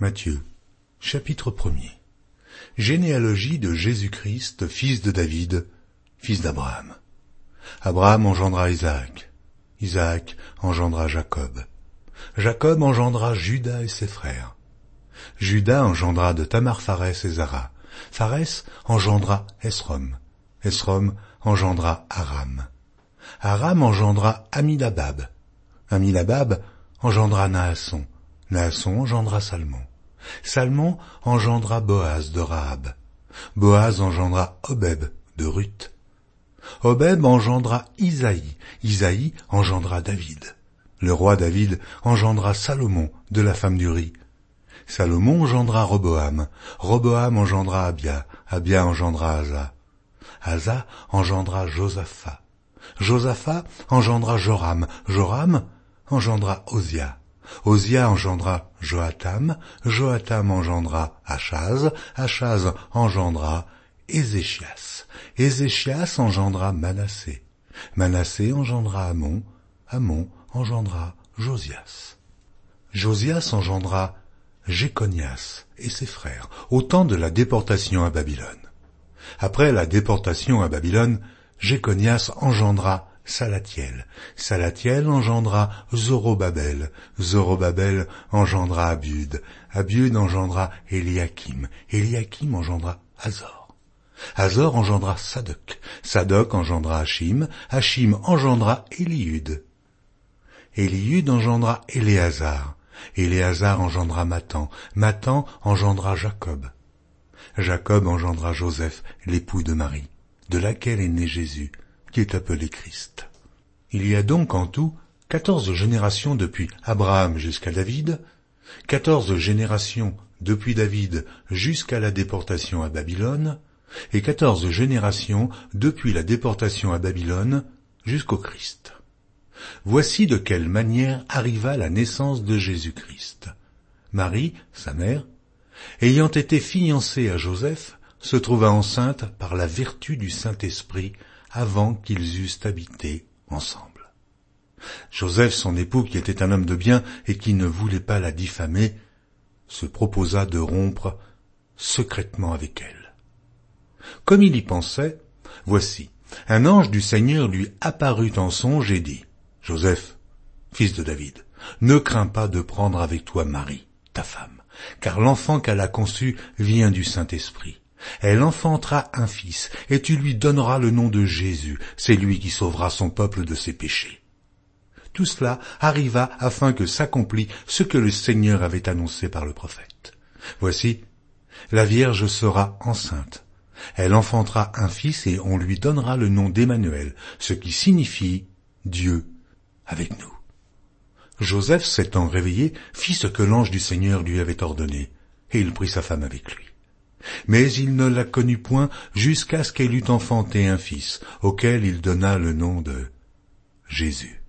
Matthieu, chapitre 1er. Généalogie de Jésus-Christ, fils de David, fils d'Abraham. Abraham engendra Isaac. Isaac engendra Jacob. Jacob engendra Judas et ses frères. Judas engendra de Tamar Pharès et Zara. Pharès engendra Esrom. Esrom engendra Aram. Aram engendra Amidabab. Amidabab engendra Naasson. Naasson engendra Salmon. Salmon engendra Boaz de Rahab. Boaz engendra Obeb de Ruth. Obeb engendra Isaïe. Isaïe engendra David. Le roi David engendra Salomon de la femme d'Uri. Salomon engendra Roboam. Roboam engendra Abia. Abia engendra Asa. Asa engendra Josaphat. Josaphat engendra Joram. Joram engendra Osia. Osia engendra Joatam, Joatam engendra Achaz, Achaz engendra Ézéchias, Ézéchias engendra Manassé, Manassé engendra Amon, Amon engendra Josias. Josias engendra Jéconias et ses frères, au temps de la déportation à Babylone. Après la déportation à Babylone, Jéconias engendra Salatiel. Salatiel engendra Zorobabel. Zorobabel engendra Abud. Abud engendra Eliakim. Eliakim engendra Azor. Azor engendra Sadoc. Sadoc engendra Hachim. Hachim engendra Eliud. Eliud engendra Éléazar. Éléazar engendra Matan. Matan engendra Jacob. Jacob engendra Joseph, l'époux de Marie, de laquelle est né Jésus, est appelé Christ. Il y a donc en tout quatorze générations depuis Abraham jusqu'à David, quatorze générations depuis David jusqu'à la déportation à Babylone, et quatorze générations depuis la déportation à Babylone jusqu'au Christ. Voici de quelle manière arriva la naissance de Jésus-Christ. Marie, sa mère, ayant été fiancée à Joseph, se trouva enceinte par la vertu du Saint-Esprit avant qu'ils eussent habité ensemble. Joseph, son époux, qui était un homme de bien et qui ne voulait pas la diffamer, se proposa de rompre secrètement avec elle. Comme il y pensait, voici, un ange du Seigneur lui apparut en songe et dit, Joseph, fils de David, ne crains pas de prendre avec toi Marie, ta femme, car l'enfant qu'elle a conçu vient du Saint-Esprit. Elle enfantera un fils, et tu lui donneras le nom de Jésus, c'est lui qui sauvera son peuple de ses péchés. Tout cela arriva afin que s'accomplît ce que le Seigneur avait annoncé par le prophète. Voici, la Vierge sera enceinte. Elle enfantera un fils et on lui donnera le nom d'Emmanuel, ce qui signifie Dieu avec nous. Joseph s'étant réveillé, fit ce que l'ange du Seigneur lui avait ordonné, et il prit sa femme avec lui. Mais il ne la connut point jusqu'à ce qu'elle eût enfanté un fils, auquel il donna le nom de Jésus.